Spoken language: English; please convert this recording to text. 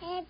Head